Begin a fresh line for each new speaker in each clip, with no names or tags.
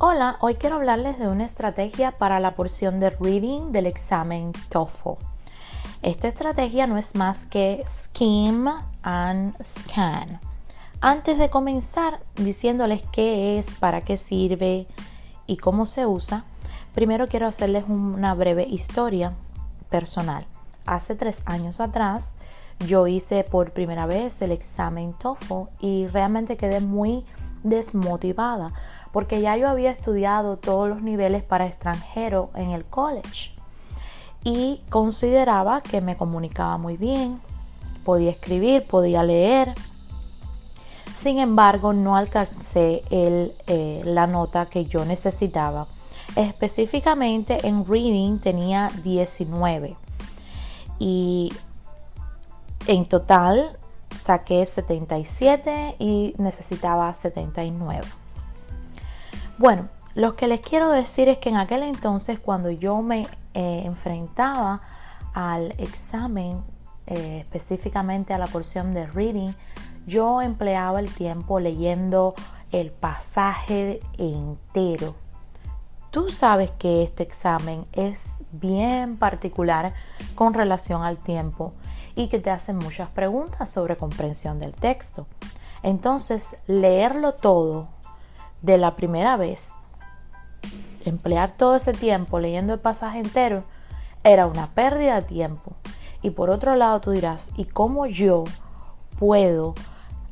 Hola, hoy quiero hablarles de una estrategia para la porción de reading del examen TOEFL. Esta estrategia no es más que skim and scan. Antes de comenzar diciéndoles qué es, para qué sirve y cómo se usa, primero quiero hacerles una breve historia personal. Hace tres años atrás yo hice por primera vez el examen TOEFL y realmente quedé muy desmotivada porque ya yo había estudiado todos los niveles para extranjero en el college y consideraba que me comunicaba muy bien, podía escribir, podía leer. Sin embargo, no alcancé eh, la nota que yo necesitaba. Específicamente en reading tenía 19 y en total saqué 77 y necesitaba 79. Bueno, lo que les quiero decir es que en aquel entonces cuando yo me eh, enfrentaba al examen, eh, específicamente a la porción de reading, yo empleaba el tiempo leyendo el pasaje entero. Tú sabes que este examen es bien particular con relación al tiempo y que te hacen muchas preguntas sobre comprensión del texto. Entonces, leerlo todo de la primera vez, emplear todo ese tiempo leyendo el pasaje entero, era una pérdida de tiempo. Y por otro lado tú dirás, ¿y cómo yo puedo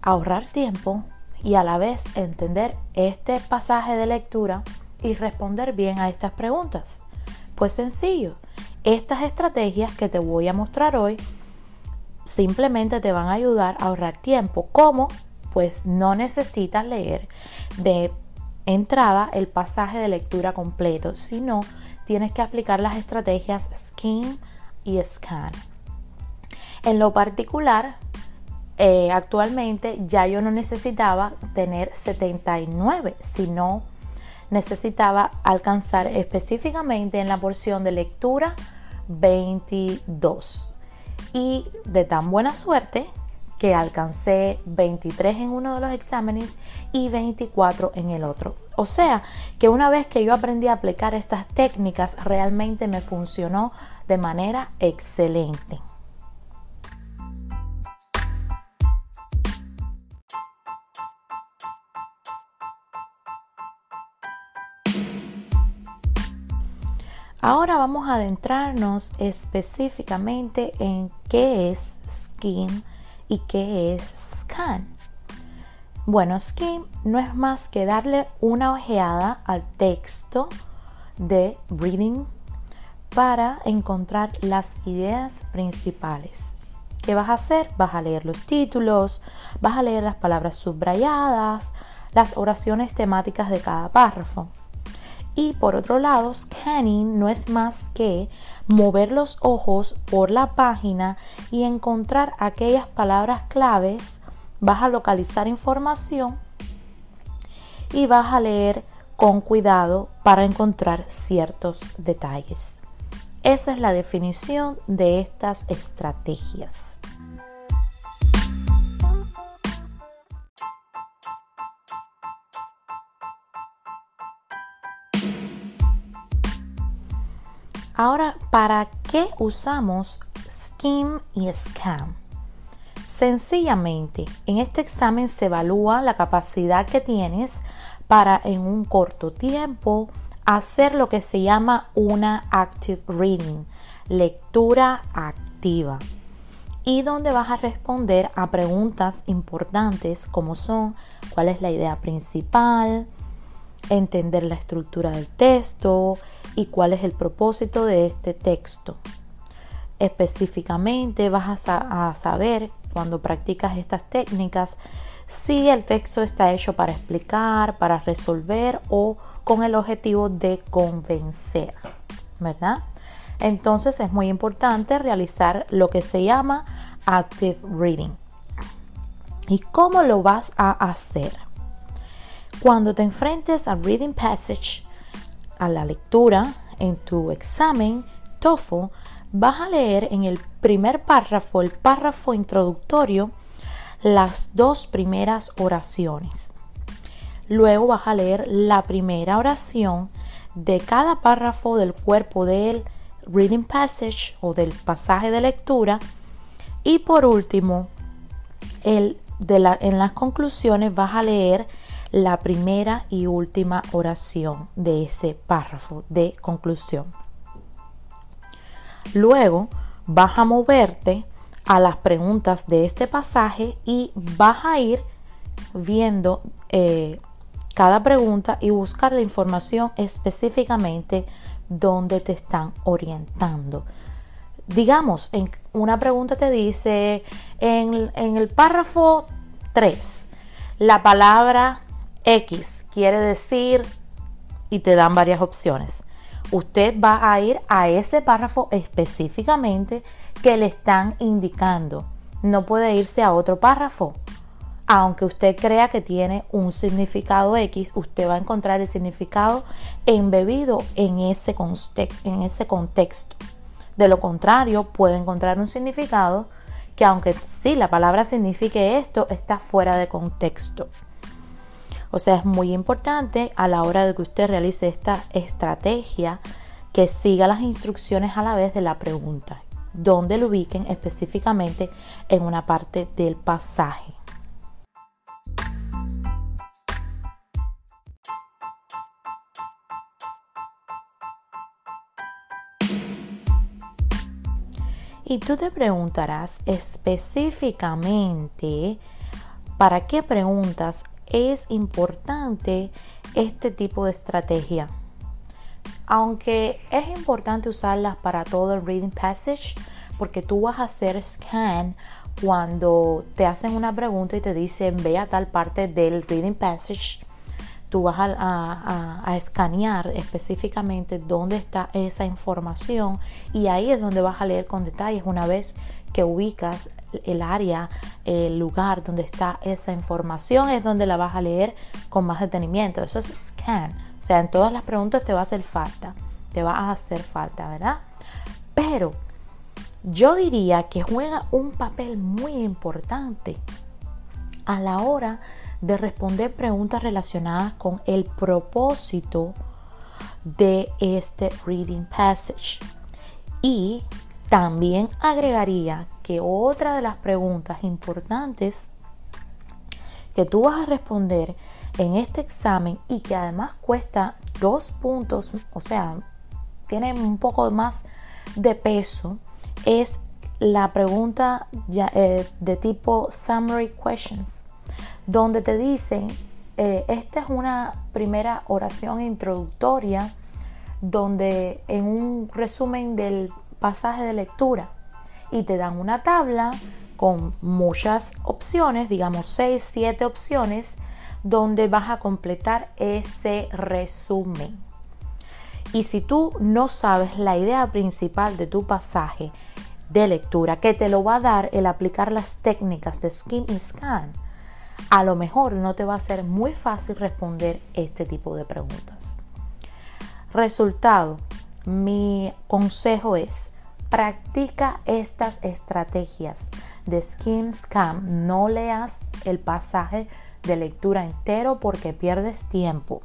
ahorrar tiempo y a la vez entender este pasaje de lectura y responder bien a estas preguntas? Pues sencillo, estas estrategias que te voy a mostrar hoy simplemente te van a ayudar a ahorrar tiempo. ¿Cómo? Pues no necesitas leer de entrada el pasaje de lectura completo, sino tienes que aplicar las estrategias skim y scan. En lo particular, eh, actualmente ya yo no necesitaba tener 79, sino necesitaba alcanzar específicamente en la porción de lectura 22. Y de tan buena suerte que alcancé 23 en uno de los exámenes y 24 en el otro. O sea, que una vez que yo aprendí a aplicar estas técnicas, realmente me funcionó de manera excelente. Ahora vamos a adentrarnos específicamente en qué es Skim ¿Y qué es scan? Bueno, skim no es más que darle una ojeada al texto de reading para encontrar las ideas principales. ¿Qué vas a hacer? Vas a leer los títulos, vas a leer las palabras subrayadas, las oraciones temáticas de cada párrafo. Y por otro lado, scanning no es más que mover los ojos por la página y encontrar aquellas palabras claves. Vas a localizar información y vas a leer con cuidado para encontrar ciertos detalles. Esa es la definición de estas estrategias. Ahora, ¿para qué usamos Skim y Scam? Sencillamente, en este examen se evalúa la capacidad que tienes para en un corto tiempo hacer lo que se llama una active reading, lectura activa, y donde vas a responder a preguntas importantes como son cuál es la idea principal, entender la estructura del texto, y cuál es el propósito de este texto. Específicamente vas a, saber cuando practicas estas técnicas si el texto está hecho para explicar, para resolver o con el objetivo de convencer, ¿verdad? Entonces es muy importante realizar lo que se llama active reading. ¿Y cómo lo vas a hacer? Cuando te enfrentes al reading passage, a la lectura en tu examen TOEFL, vas a leer en el primer párrafo, el párrafo introductorio, las dos primeras oraciones. Luego vas a leer la primera oración de cada párrafo del cuerpo del reading passage o del pasaje de lectura. Y por último, el de la, en las conclusiones vas a leer la primera y última oración de ese párrafo de conclusión. Luego vas a moverte a las preguntas de este pasaje y vas a ir viendo eh, cada pregunta y buscar la información específicamente donde te están orientando. Digamos, en una pregunta te dice en, en el párrafo 3, la palabra X quiere decir y te dan varias opciones. Usted va a ir a ese párrafo específicamente que le están indicando. No puede irse a otro párrafo aunque usted crea que tiene un significado X, usted va a encontrar el significado embebido en ese, en ese contexto. De lo contrario, puede encontrar un significado que aunque sí la palabra signifique esto, está fuera de contexto. O sea, es muy importante a la hora de que usted realice esta estrategia que siga las instrucciones a la vez de la pregunta, donde lo ubiquen específicamente en una parte del pasaje. Y tú te preguntarás específicamente para qué preguntas es importante este tipo de estrategia. Aunque es importante usarlas para todo el reading passage, porque tú vas a hacer scan cuando te hacen una pregunta y te dicen ve a tal parte del reading passage tú vas a, escanear específicamente dónde está esa información y ahí es donde vas a leer con detalles una vez que ubicas el área, el lugar donde está esa información, es donde la vas a leer con más detenimiento. Eso es scan. O sea, en todas las preguntas te va a hacer falta, te va a hacer falta, ¿verdad? Pero yo diría que juega un papel muy importante a la hora de responder preguntas relacionadas con el propósito de este reading passage. Y también agregaría que otra de las preguntas importantes que tú vas a responder en este examen y que además cuesta dos puntos, o sea, tiene un poco más de peso, es la pregunta eh, de tipo summary questions donde te dicen, eh, esta es una primera oración introductoria donde en un resumen del pasaje de lectura y te dan una tabla con muchas opciones, digamos 6, 7 opciones, donde vas a completar ese resumen. Y si tú no sabes la idea principal de tu pasaje de lectura, que te lo va a dar el aplicar las técnicas de skim y scan, a lo mejor no te va a ser muy fácil responder este tipo de preguntas. Resultado, mi consejo es practica estas estrategias de skim scam. No leas el pasaje de lectura entero porque pierdes tiempo.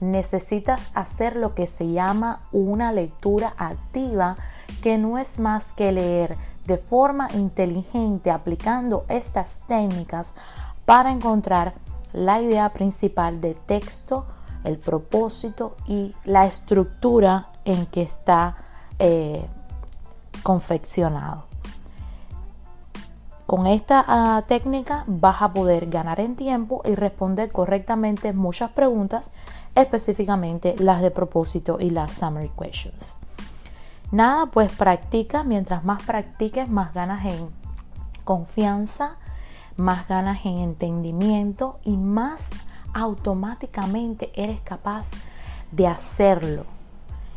Necesitas hacer lo que se llama una lectura activa, que no es más que leer de forma inteligente aplicando estas técnicas para encontrar la idea principal de texto, el propósito y la estructura en que está eh, confeccionado. Con esta ah, técnica vas a poder ganar en tiempo y responder correctamente muchas preguntas, específicamente las de propósito y las summary questions. Nada, pues practica, mientras más practiques, más ganas en confianza, más ganas en entendimiento y más automáticamente eres capaz de hacerlo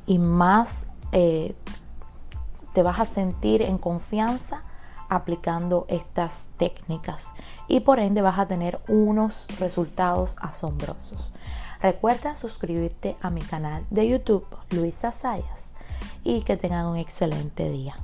y más eh, te vas a sentir en confianza aplicando estas técnicas y por ende vas a tener unos resultados asombrosos. Recuerda suscribirte a mi canal de YouTube Luisa Sayas y que tengan un excelente día.